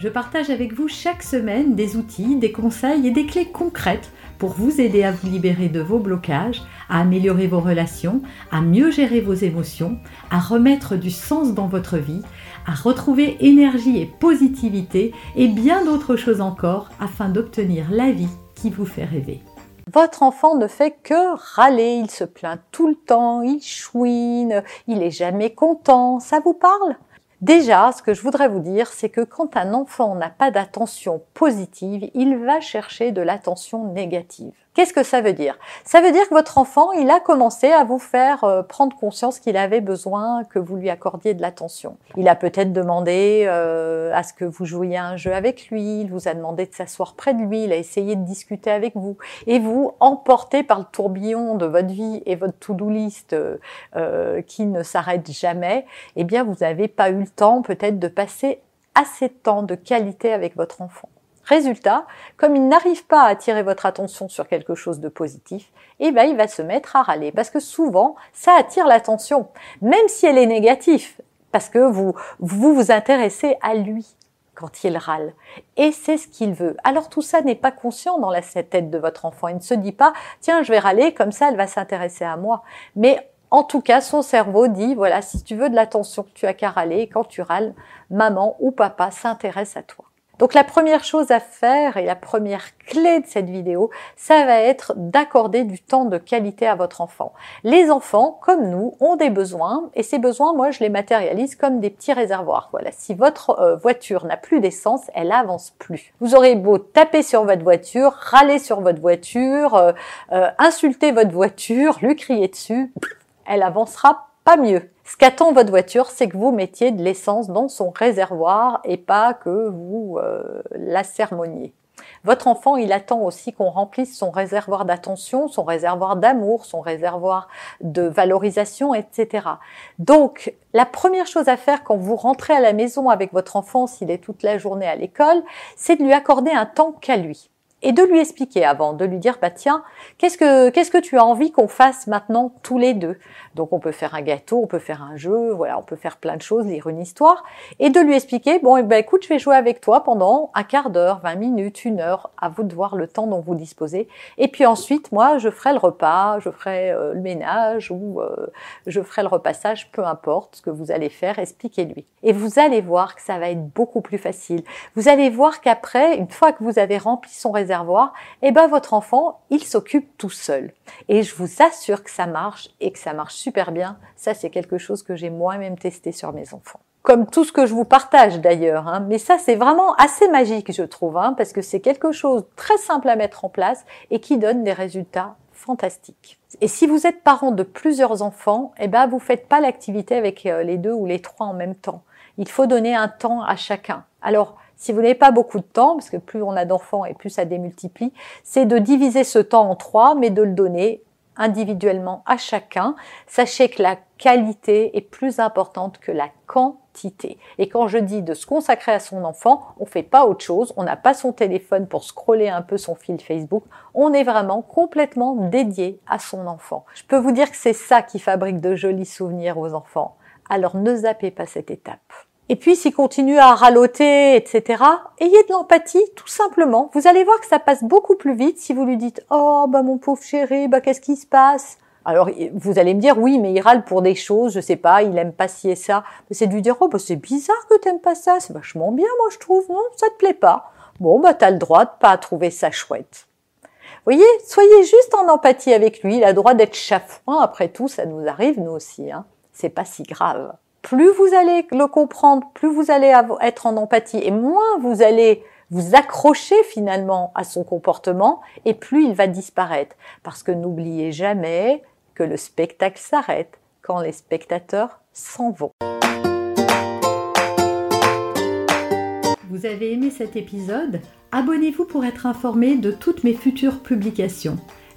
je partage avec vous chaque semaine des outils, des conseils et des clés concrètes pour vous aider à vous libérer de vos blocages, à améliorer vos relations, à mieux gérer vos émotions, à remettre du sens dans votre vie, à retrouver énergie et positivité et bien d'autres choses encore afin d'obtenir la vie qui vous fait rêver. Votre enfant ne fait que râler, il se plaint tout le temps, il chouine, il est jamais content. Ça vous parle? Déjà, ce que je voudrais vous dire, c'est que quand un enfant n'a pas d'attention positive, il va chercher de l'attention négative. Qu'est-ce que ça veut dire? Ça veut dire que votre enfant, il a commencé à vous faire euh, prendre conscience qu'il avait besoin que vous lui accordiez de l'attention. Il a peut-être demandé euh, à ce que vous jouiez un jeu avec lui, il vous a demandé de s'asseoir près de lui, il a essayé de discuter avec vous. Et vous, emporté par le tourbillon de votre vie et votre to-do list euh, qui ne s'arrête jamais, eh bien, vous n'avez pas eu le temps peut-être de passer assez de temps de qualité avec votre enfant. Résultat, comme il n'arrive pas à attirer votre attention sur quelque chose de positif, eh ben, il va se mettre à râler. Parce que souvent, ça attire l'attention, même si elle est négative, parce que vous, vous vous intéressez à lui quand il râle. Et c'est ce qu'il veut. Alors tout ça n'est pas conscient dans la tête de votre enfant. Il ne se dit pas, tiens, je vais râler, comme ça, elle va s'intéresser à moi. Mais en tout cas, son cerveau dit, voilà, si tu veux de l'attention, tu as qu'à râler. quand tu râles, maman ou papa s'intéresse à toi. Donc la première chose à faire et la première clé de cette vidéo, ça va être d'accorder du temps de qualité à votre enfant. Les enfants, comme nous, ont des besoins et ces besoins, moi, je les matérialise comme des petits réservoirs. Voilà, si votre euh, voiture n'a plus d'essence, elle avance plus. Vous aurez beau taper sur votre voiture, râler sur votre voiture, euh, euh, insulter votre voiture, lui crier dessus, elle avancera pas mieux. Ce qu'attend votre voiture, c'est que vous mettiez de l'essence dans son réservoir et pas que vous euh, la sermonniez. Votre enfant, il attend aussi qu'on remplisse son réservoir d'attention, son réservoir d'amour, son réservoir de valorisation, etc. Donc, la première chose à faire quand vous rentrez à la maison avec votre enfant, s'il est toute la journée à l'école, c'est de lui accorder un temps qu'à lui et de lui expliquer avant, de lui dire bah tiens, qu'est-ce que qu'est-ce que tu as envie qu'on fasse maintenant tous les deux? Donc on peut faire un gâteau, on peut faire un jeu, voilà, on peut faire plein de choses, lire une histoire et de lui expliquer bon eh ben écoute, je vais jouer avec toi pendant un quart d'heure, 20 minutes, une heure, à vous de voir le temps dont vous disposez et puis ensuite moi je ferai le repas, je ferai euh, le ménage ou euh, je ferai le repassage, peu importe ce que vous allez faire, expliquez-lui. Et vous allez voir que ça va être beaucoup plus facile. Vous allez voir qu'après une fois que vous avez rempli son réservoir et eh ben votre enfant, il s'occupe tout seul. Et je vous assure que ça marche et que ça marche super bien. Ça, c'est quelque chose que j'ai moi-même testé sur mes enfants. Comme tout ce que je vous partage d'ailleurs, hein. mais ça c'est vraiment assez magique je trouve, hein, parce que c'est quelque chose très simple à mettre en place et qui donne des résultats fantastiques. Et si vous êtes parent de plusieurs enfants, eh ben vous faites pas l'activité avec euh, les deux ou les trois en même temps. Il faut donner un temps à chacun. Alors si vous n'avez pas beaucoup de temps, parce que plus on a d'enfants et plus ça démultiplie, c'est de diviser ce temps en trois, mais de le donner individuellement à chacun. Sachez que la qualité est plus importante que la quantité. Et quand je dis de se consacrer à son enfant, on fait pas autre chose, on n'a pas son téléphone pour scroller un peu son fil Facebook, on est vraiment complètement dédié à son enfant. Je peux vous dire que c'est ça qui fabrique de jolis souvenirs aux enfants. Alors ne zappez pas cette étape. Et puis s'il continue à raloter, etc., ayez de l'empathie, tout simplement. Vous allez voir que ça passe beaucoup plus vite si vous lui dites « Oh, bah mon pauvre chéri, bah qu'est-ce qui se passe ?» Alors vous allez me dire « Oui, mais il râle pour des choses, je sais pas, il aime pas ci et ça. » Mais c'est de lui dire « Oh, bah c'est bizarre que t'aimes pas ça, c'est vachement bien, moi je trouve, non Ça te plaît pas ?» Bon, bah t'as le droit de pas trouver ça chouette. Vous voyez, soyez juste en empathie avec lui, il a le droit d'être chafouin, après tout, ça nous arrive nous aussi, hein. C'est pas si grave plus vous allez le comprendre, plus vous allez être en empathie et moins vous allez vous accrocher finalement à son comportement et plus il va disparaître. Parce que n'oubliez jamais que le spectacle s'arrête quand les spectateurs s'en vont. Vous avez aimé cet épisode? Abonnez-vous pour être informé de toutes mes futures publications.